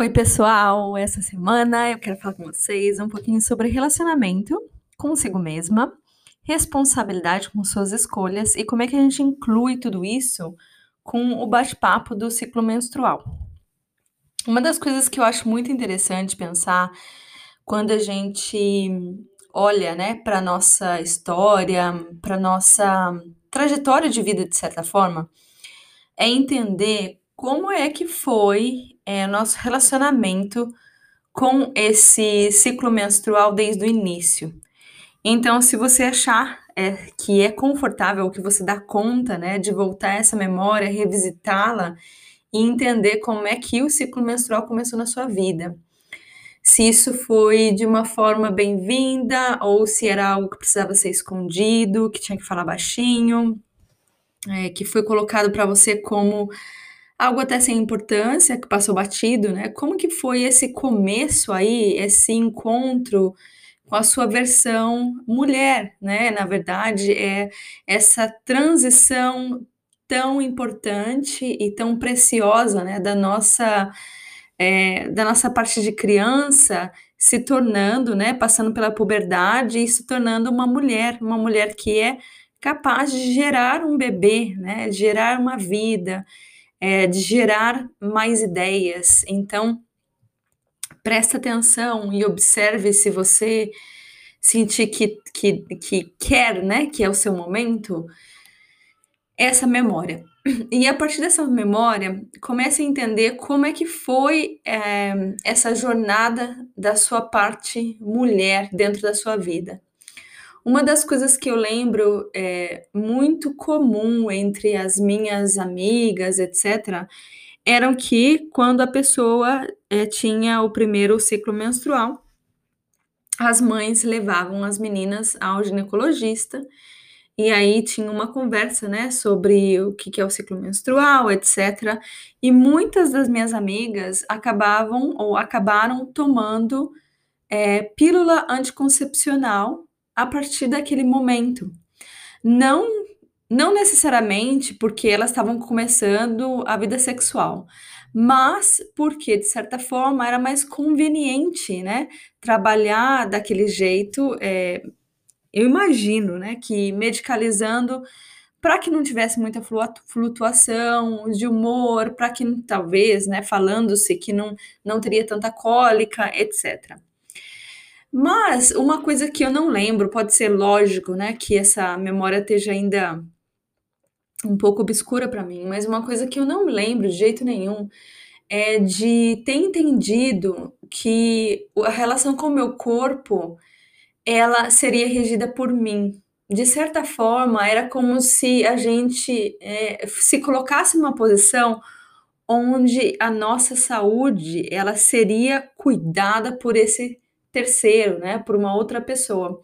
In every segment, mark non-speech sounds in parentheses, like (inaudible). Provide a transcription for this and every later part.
Oi, pessoal! Essa semana eu quero falar com vocês um pouquinho sobre relacionamento consigo mesma, responsabilidade com suas escolhas e como é que a gente inclui tudo isso com o bate-papo do ciclo menstrual. Uma das coisas que eu acho muito interessante pensar quando a gente olha, né, para nossa história, para nossa trajetória de vida de certa forma, é entender como é que foi é, nosso relacionamento com esse ciclo menstrual desde o início. Então, se você achar é, que é confortável, que você dá conta, né, de voltar essa memória, revisitá-la e entender como é que o ciclo menstrual começou na sua vida. Se isso foi de uma forma bem-vinda ou se era algo que precisava ser escondido, que tinha que falar baixinho, é, que foi colocado para você como algo até sem importância, que passou batido, né? Como que foi esse começo aí, esse encontro com a sua versão mulher, né? Na verdade, é essa transição tão importante e tão preciosa, né, da nossa é, da nossa parte de criança se tornando, né, passando pela puberdade e se tornando uma mulher, uma mulher que é capaz de gerar um bebê, né, de gerar uma vida, é, de gerar mais ideias. Então, presta atenção e observe se você sentir que, que, que quer, né, que é o seu momento, essa memória. E a partir dessa memória, comece a entender como é que foi é, essa jornada da sua parte mulher dentro da sua vida. Uma das coisas que eu lembro é, muito comum entre as minhas amigas, etc., eram que quando a pessoa é, tinha o primeiro ciclo menstrual, as mães levavam as meninas ao ginecologista e aí tinha uma conversa, né, sobre o que, é o ciclo menstrual, etc. E muitas das minhas amigas acabavam ou acabaram tomando é, pílula anticoncepcional a partir daquele momento. Não, não necessariamente porque elas estavam começando a vida sexual, mas porque, de certa forma, era mais conveniente, né, trabalhar daquele jeito. É, eu imagino, né, que medicalizando para que não tivesse muita flutuação de humor, para que talvez, né, falando-se que não, não teria tanta cólica, etc. Mas uma coisa que eu não lembro, pode ser lógico, né, que essa memória esteja ainda um pouco obscura para mim, mas uma coisa que eu não lembro de jeito nenhum é de ter entendido que a relação com o meu corpo ela seria regida por mim. De certa forma, era como se a gente é, se colocasse numa posição onde a nossa saúde ela seria cuidada por esse terceiro, né, por uma outra pessoa.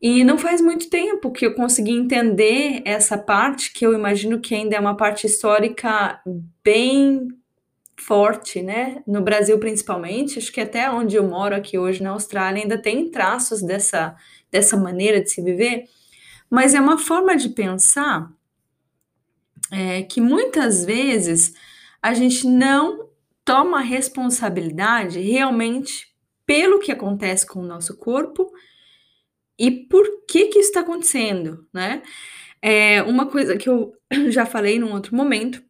E não faz muito tempo que eu consegui entender essa parte, que eu imagino que ainda é uma parte histórica bem forte, né? No Brasil principalmente, acho que até onde eu moro aqui hoje na Austrália ainda tem traços dessa dessa maneira de se viver, mas é uma forma de pensar é, que muitas vezes a gente não toma responsabilidade realmente pelo que acontece com o nosso corpo e por que que isso está acontecendo, né? É uma coisa que eu (coughs) já falei num outro momento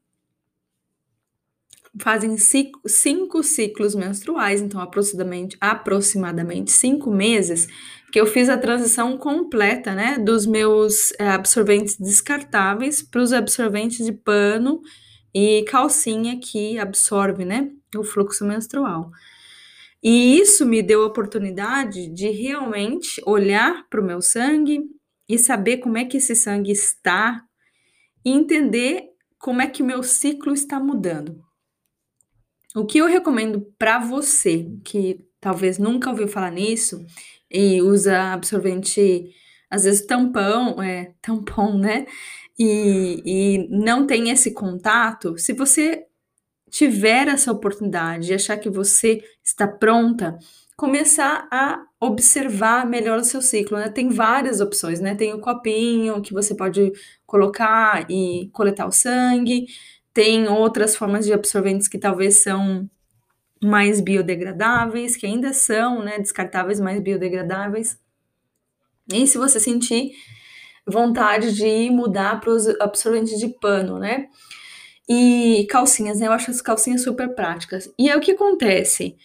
fazem cinco, ciclos menstruais, então aproximadamente, aproximadamente cinco meses, que eu fiz a transição completa, né, dos meus é, absorventes descartáveis para os absorventes de pano e calcinha que absorve, né, o fluxo menstrual. E isso me deu a oportunidade de realmente olhar para o meu sangue e saber como é que esse sangue está e entender como é que o meu ciclo está mudando. O que eu recomendo para você que talvez nunca ouviu falar nisso e usa absorvente, às vezes tampão, é, tampão, né? E, e não tem esse contato, se você tiver essa oportunidade de achar que você está pronta, começar a observar melhor o seu ciclo, né? Tem várias opções, né? Tem o copinho que você pode colocar e coletar o sangue, tem outras formas de absorventes que talvez são mais biodegradáveis, que ainda são, né, descartáveis, mais biodegradáveis. E se você sentir vontade de mudar para os absorventes de pano, né? E calcinhas, né? Eu acho as calcinhas super práticas. E é o que acontece.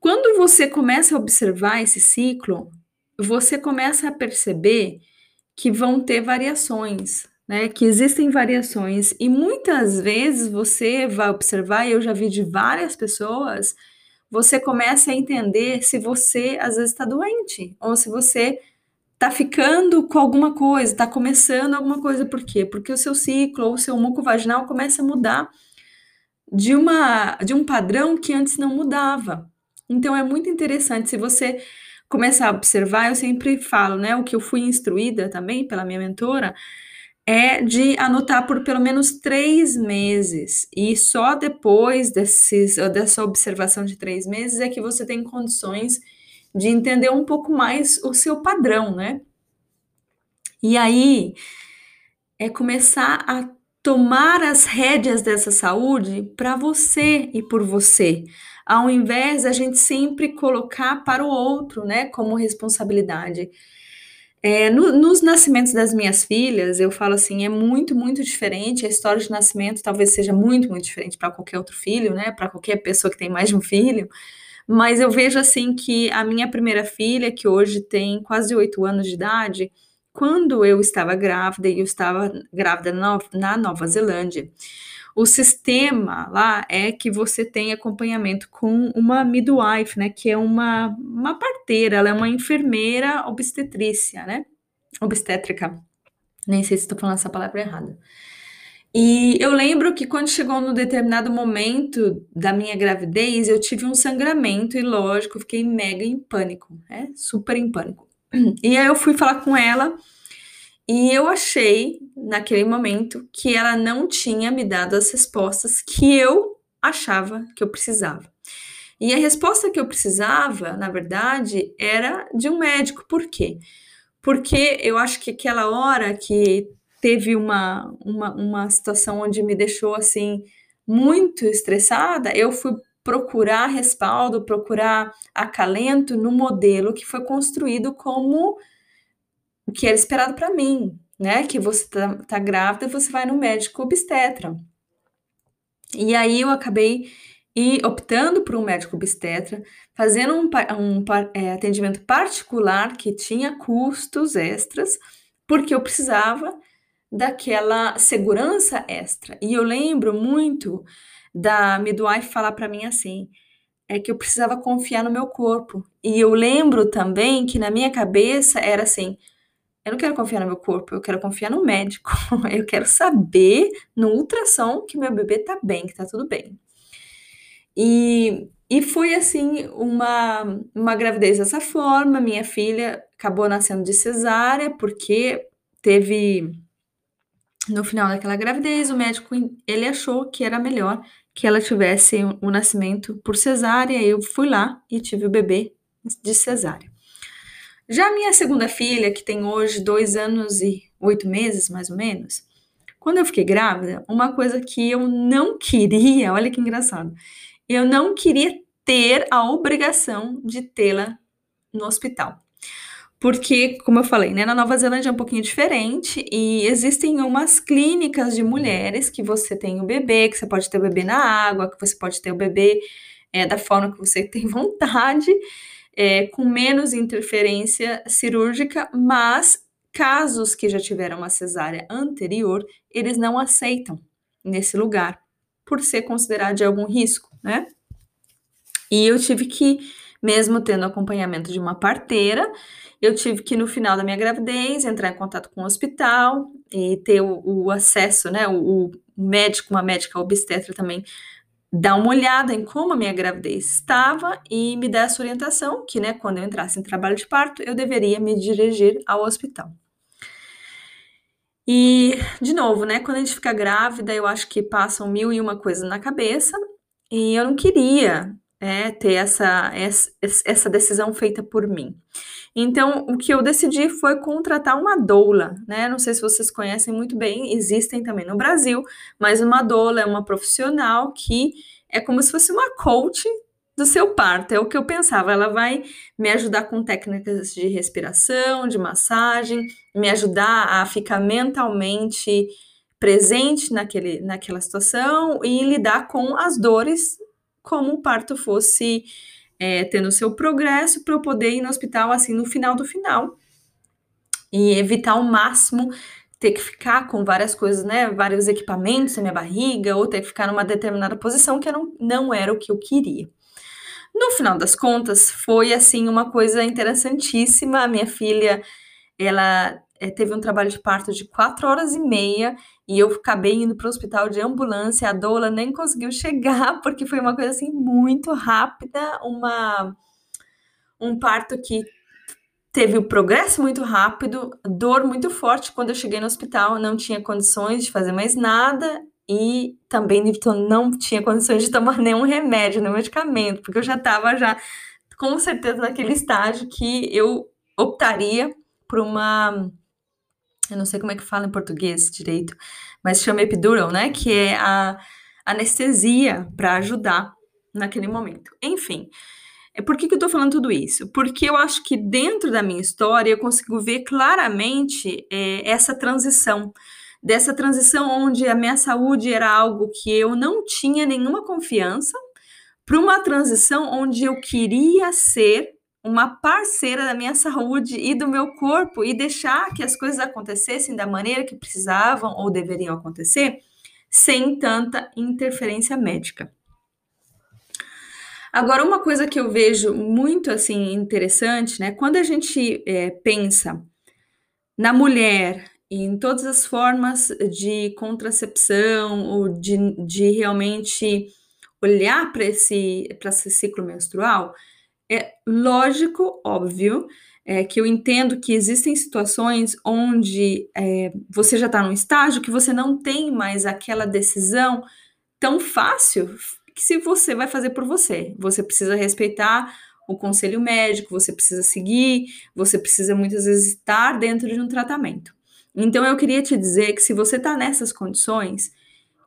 Quando você começa a observar esse ciclo, você começa a perceber que vão ter variações, né? Que existem variações e muitas vezes você vai observar, e eu já vi de várias pessoas, você começa a entender se você às vezes está doente ou se você está ficando com alguma coisa, está começando alguma coisa. Por quê? Porque o seu ciclo ou o seu muco vaginal começa a mudar de uma de um padrão que antes não mudava. Então é muito interessante se você começar a observar, eu sempre falo, né, o que eu fui instruída também pela minha mentora, é de anotar por pelo menos três meses. E só depois desses, dessa observação de três meses é que você tem condições de entender um pouco mais o seu padrão, né? E aí é começar a tomar as rédeas dessa saúde para você e por você ao invés a gente sempre colocar para o outro, né, como responsabilidade. É, no, nos nascimentos das minhas filhas, eu falo assim, é muito, muito diferente. A história de nascimento talvez seja muito, muito diferente para qualquer outro filho, né? Para qualquer pessoa que tem mais de um filho. Mas eu vejo assim que a minha primeira filha, que hoje tem quase oito anos de idade, quando eu estava grávida, e eu estava grávida na, Nova Zelândia, o sistema lá é que você tem acompanhamento com uma midwife, né, que é uma, uma parteira, ela é uma enfermeira obstetrícia, né, obstétrica. Nem sei se estou falando essa palavra errada. E eu lembro que quando chegou no determinado momento da minha gravidez, eu tive um sangramento e, lógico, fiquei mega em pânico, né? Super em pânico. (clears throat) E aí eu fui falar com ela e eu achei, naquele momento, que ela não tinha me dado as respostas que eu achava que eu precisava. E a resposta que eu precisava, na verdade, era de um médico. Por quê? Porque eu acho que aquela hora que teve uma, uma, uma situação onde me deixou assim muito estressada, eu fui procurar respaldo, procurar acalento no modelo que foi construído como o que era esperado para mim, né? Que você tá, tá grávida você vai no médico obstetra. E aí eu acabei e optando por um médico obstetra, fazendo um, um é, atendimento particular que tinha custos extras, porque eu precisava daquela segurança extra. E eu lembro muito da midwife falar para mim assim, é que eu precisava confiar no meu corpo. E eu lembro também que na minha cabeça era assim, eu não quero confiar no meu corpo, eu quero confiar no médico. (laughs) Eu quero saber no ultrassom que meu bebê tá bem, que tá tudo bem. E, e foi assim uma, uma gravidez dessa forma. Minha filha acabou nascendo de cesárea, porque teve no final daquela gravidez, o médico ele achou que era melhor que ela tivesse o um, nascimento por cesárea. Eu fui lá e tive o bebê de cesárea. Já minha segunda filha, que tem hoje dois anos e oito meses, mais ou menos, quando eu fiquei grávida, uma coisa que eu não queria, (laughs) olha que engraçado, eu não queria ter a obrigação de tê-la no hospital. Porque, como eu falei, né, na Nova Zelândia é um pouquinho diferente e existem umas clínicas de mulheres que você tem o bebê, que você pode ter o bebê na água, que você pode ter o bebê é, da forma que você (laughs) tem vontade é, com menos interferência cirúrgica, mas casos que já tiveram uma cesárea anterior, eles não aceitam nesse lugar, por ser considerado de algum risco, né? E eu tive que mesmo tendo acompanhamento de uma parteira. Eu tive que, no final da minha gravidez, entrar em contato com o hospital e ter o, o acesso, né? O, o, médico, uma médica obstetra também, dar uma olhada em como a minha gravidez estava e me dar essa orientação que, né, quando eu entrasse em trabalho de parto, eu deveria me dirigir ao hospital. E, de novo, né, quando a gente fica grávida, eu acho que passam mil e uma coisas na cabeça, e eu não queria é, ter essa, essa, decisão feita por mim. Então, o que eu decidi foi contratar uma doula, né? Não sei se vocês conhecem muito bem, existem também no Brasil, mas uma doula é uma profissional que é como se fosse uma coach do seu parto. É o que eu pensava. Ela vai me ajudar com técnicas de respiração, de massagem, me ajudar a ficar mentalmente presente naquele, naquela situação e lidar com as dores como o parto fosse é, tendo seu progresso para eu poder ir no hospital assim no final do final e evitar ao máximo ter que ficar com várias coisas, né, vários equipamentos na minha barriga ou ter que ficar numa determinada posição que não, não era o que eu queria. No final das contas, foi assim uma coisa interessantíssima. A minha filha, ela teve um trabalho de parto de quatro horas e meia e eu acabei indo para o hospital de ambulância. A doula nem conseguiu chegar (laughs) porque foi uma coisa assim muito rápida, uma um parto que teve o progresso muito rápido, dor muito forte quando eu cheguei no hospital, não tinha condições de fazer mais nada e também não tinha condições de tomar (laughs) nenhum remédio, nenhum medicamento, porque eu já estava já com certeza naquele estágio que eu optaria por uma eu não sei como é que fala em português direito, mas chama epidural, né, que é a anestesia para ajudar naquele momento. Enfim, é por que, que eu estou falando tudo isso? Porque eu acho que dentro da minha história eu consigo ver claramente é, essa transição dessa transição onde a minha saúde era algo que eu não tinha nenhuma confiança, para uma transição onde eu queria ser uma parceira da minha (laughs) saúde e do meu corpo e deixar que as coisas acontecessem da maneira que precisavam ou deveriam acontecer, sem tanta interferência médica. Agora, uma coisa que eu vejo muito assim interessante, né? Quando a gente é, pensa na mulher em todas as formas de contracepção ou de, de realmente olhar para esse, esse ciclo menstrual, é lógico, óbvio, é, que eu entendo que existem situações onde é, você já está num estágio que você não tem mais aquela decisão tão fácil que se você vai fazer por você. Você precisa respeitar o conselho médico, você precisa seguir, você precisa muitas vezes estar dentro de um tratamento. Então eu queria te dizer que se você está nessas condições,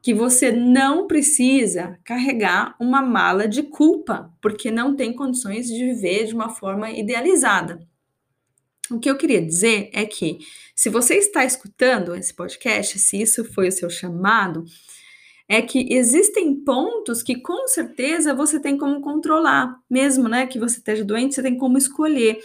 que você não precisa carregar uma mala de culpa, porque não tem condições de viver de uma forma idealizada. O que eu queria dizer é que, se você está escutando esse podcast, se isso foi o seu chamado, é que existem pontos que com certeza você tem como controlar, mesmo né, que você esteja doente, você tem como escolher.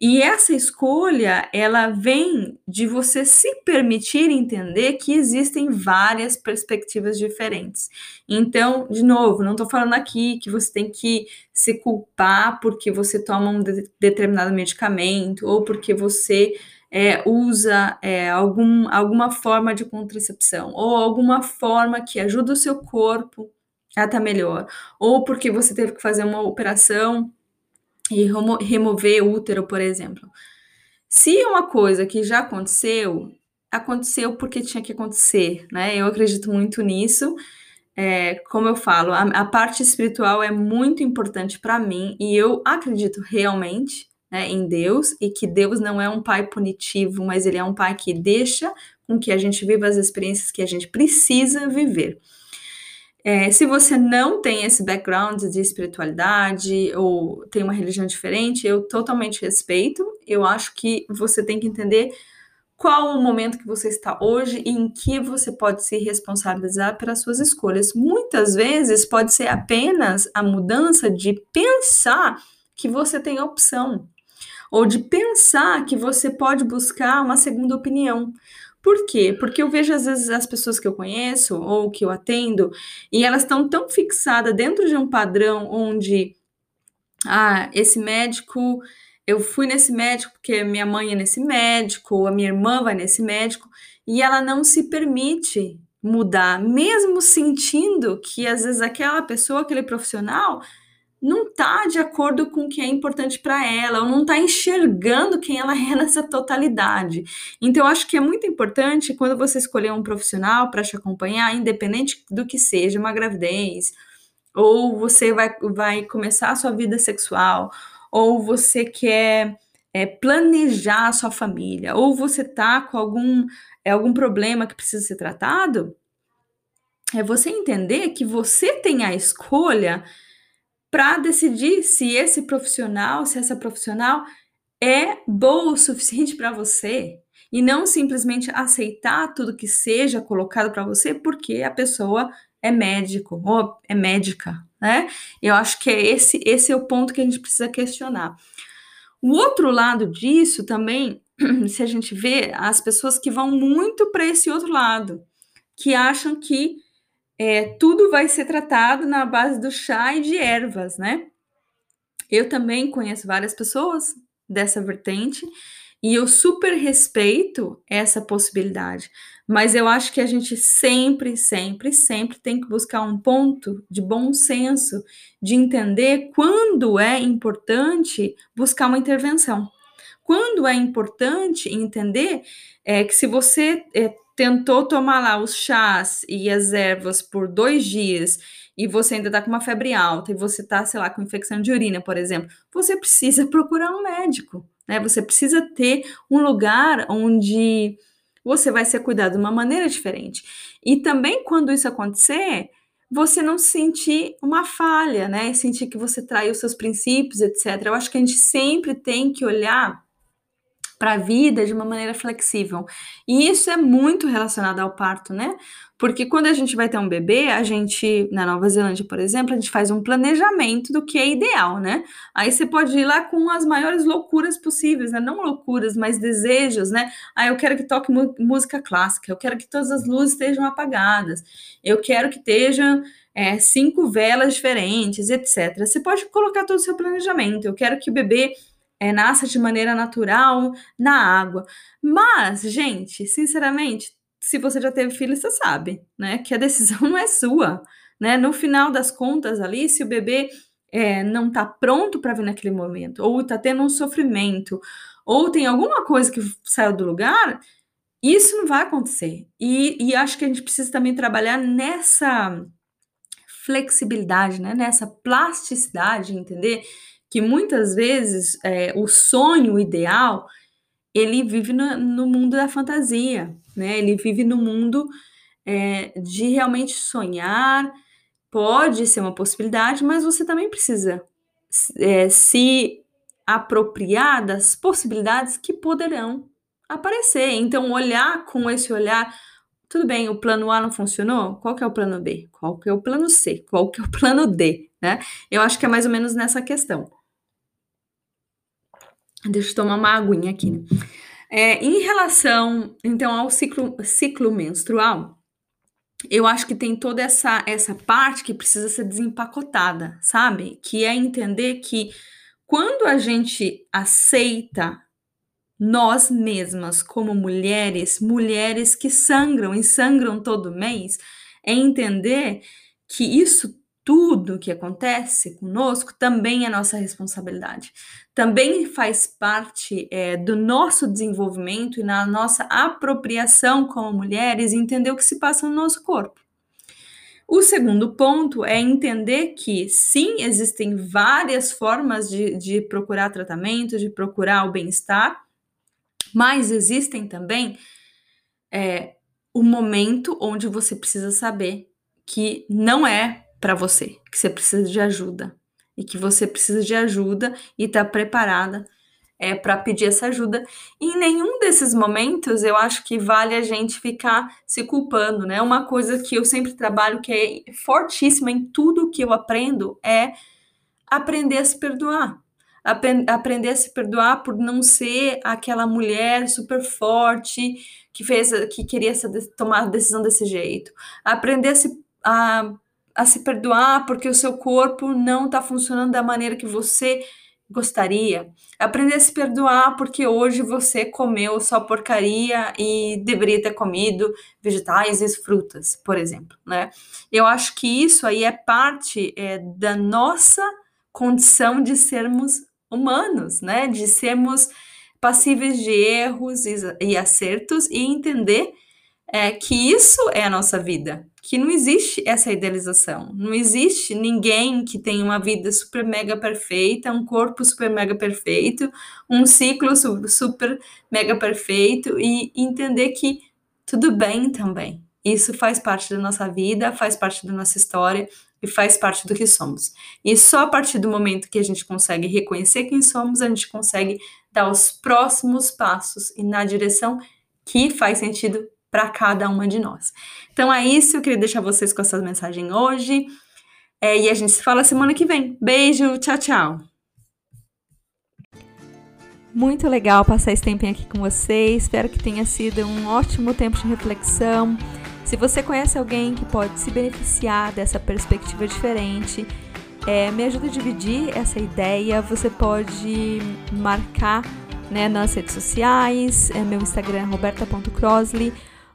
E essa escolha, ela vem de você se permitir entender que existem várias perspectivas diferentes. Então, de novo, não estou falando aqui que você tem que se culpar porque você toma um de determinado medicamento ou porque você é, usa é, algum, alguma forma de contracepção ou alguma forma que ajuda o seu corpo a estar melhor, ou porque você teve que fazer uma operação e remover útero, por exemplo. Se uma coisa que já aconteceu, aconteceu porque tinha que acontecer, né? Eu acredito muito nisso. É, como eu falo, a, a, parte espiritual é muito importante para mim e eu acredito realmente né, em Deus e que Deus não é um pai punitivo, mas ele é um pai que deixa com que a gente viva as experiências que a gente precisa viver. É, se você não tem esse background de espiritualidade ou tem uma religião diferente, eu totalmente respeito. Eu acho que você tem que entender qual o momento que você está hoje e em que você pode se responsabilizar pelas suas escolhas. Muitas vezes pode ser apenas a mudança de pensar que você tem opção ou de pensar que você pode buscar uma segunda opinião. Por quê? Porque eu vejo às vezes as pessoas que eu conheço ou que eu atendo e elas estão tão fixadas dentro de um padrão onde ah, esse médico, eu fui nesse médico porque minha mãe é nesse médico, ou a minha irmã vai nesse médico, e ela não se permite mudar, mesmo sentindo que às vezes aquela pessoa, aquele profissional, não está de acordo com o que é importante para ela, ou não está enxergando quem ela é (laughs) nessa totalidade. Então, eu acho que é muito importante quando você escolher um profissional para te acompanhar, independente do que seja, uma gravidez, ou você vai, vai começar a sua vida sexual, ou você quer é, planejar a sua família, ou você tá com algum, é, algum problema que precisa ser tratado, é você entender que você tem a escolha para decidir se esse profissional, se essa profissional é boa o suficiente para você e não simplesmente aceitar tudo que seja colocado para você porque a pessoa é médico ou é médica, né? Eu acho que é esse esse é o ponto que a gente precisa questionar. O outro lado disso também, (clears throat) se a gente vê as pessoas que vão muito para esse outro lado, que acham que é, tudo vai ser tratado na base do chá e de ervas, né? Eu também conheço várias pessoas dessa vertente e eu super respeito essa possibilidade, mas eu acho que a gente sempre, sempre, sempre tem que buscar um ponto de bom senso, de entender quando é importante buscar uma intervenção. Quando é importante entender é, que se você é, tentou tomar lá os chás e as ervas por dois dias e você ainda tá com uma febre alta e você tá, sei lá, com infecção de urina, por exemplo, você precisa (laughs) procurar um médico, né? Você precisa ter um lugar onde você vai ser cuidado de uma maneira diferente. E também quando isso acontecer, você não sentir uma falha, né? Sentir que você traiu seus princípios, etc. Eu acho que a gente sempre tem que olhar para a vida de uma maneira flexível. E isso é muito relacionado ao parto, né? Porque quando a gente vai ter um bebê, a gente, na Nova Zelândia, por exemplo, a gente faz um planejamento do que é ideal, né? Aí você pode ir lá com as maiores loucuras possíveis, né? Não loucuras, mas desejos, né? Ah, eu quero que toque música clássica, eu quero que todas as luzes estejam apagadas, eu quero que estejam é, cinco velas diferentes, etc. Você pode colocar todo o seu planejamento. Eu quero que o bebê é, nasça de maneira natural na água. Mas, gente, sinceramente, se você já teve filho, você sabe, né? Que a decisão não (laughs) é sua, né? No final das contas, ali, se o bebê é, não tá pronto para vir naquele momento, ou tá tendo um sofrimento, ou tem alguma coisa que saiu do lugar, isso não vai acontecer. E, e acho que a gente precisa também trabalhar nessa flexibilidade, né? Nessa plasticidade, entender que muitas vezes é, o sonho ideal ele vive no, no, mundo da fantasia, né? Ele vive no mundo é, de realmente sonhar. Pode ser uma possibilidade, mas você também precisa é, se apropriar das possibilidades que poderão aparecer. Então, olhar com esse olhar, tudo bem, o plano A não funcionou? Qual que é o plano B? Qual que é o plano C? Qual que é o (laughs) plano D? Né? Eu acho que é mais ou menos nessa questão. Deixa eu tomar uma aguinha aqui. Né? É, em relação, então, ao ciclo, ciclo menstrual, eu acho que tem toda essa, essa parte que precisa ser desempacotada, sabe? Que é entender que quando a gente aceita nós mesmas como mulheres, mulheres que sangram e sangram todo mês, é entender que isso tudo que acontece conosco também é nossa responsabilidade. Também faz parte é, do nosso desenvolvimento e na nossa apropriação como mulheres entender o que se passa no nosso corpo. O segundo ponto é entender que sim, existem várias formas de, de procurar tratamento, de procurar o bem-estar, mas existem também é, o momento onde você precisa saber que não é para você, que você precisa de ajuda e que você precisa de ajuda e tá preparada é, para pedir essa ajuda. E em nenhum desses momentos eu acho que vale a gente ficar se culpando, né? Uma coisa que eu sempre trabalho que é fortíssima em tudo que eu aprendo é aprender a se perdoar. Aprender a se perdoar por não ser aquela mulher super forte que fez que queria tomar a decisão desse jeito. Aprender a se a a se perdoar porque o seu corpo não está funcionando da maneira que você gostaria. Aprender a se perdoar porque hoje você comeu só porcaria e deveria ter comido vegetais e frutas, por exemplo, né? Eu acho que isso aí é parte é, da nossa condição de sermos humanos, né? De sermos passíveis de erros e, e acertos e entender é, que isso é a nossa vida, que não existe essa idealização, não existe ninguém que tenha uma vida super mega perfeita, um corpo super mega perfeito, um ciclo super mega perfeito e entender que tudo bem também. Isso faz parte da nossa vida, faz parte da nossa história e faz parte do que somos. E só a partir do momento que a gente consegue reconhecer quem somos, a gente consegue dar os próximos passos e na direção que faz sentido para cada uma de nós. Então é isso, eu queria deixar vocês com essa mensagem hoje. É, e a gente se fala semana que vem. Beijo, tchau, tchau. Muito legal passar esse tempinho aqui com vocês. Espero que tenha sido um ótimo tempo de reflexão. Se você conhece alguém que pode se beneficiar dessa perspectiva diferente, é, me ajuda a dividir essa ideia. Você pode marcar né, nas redes sociais, é, meu Instagram roberta.crossley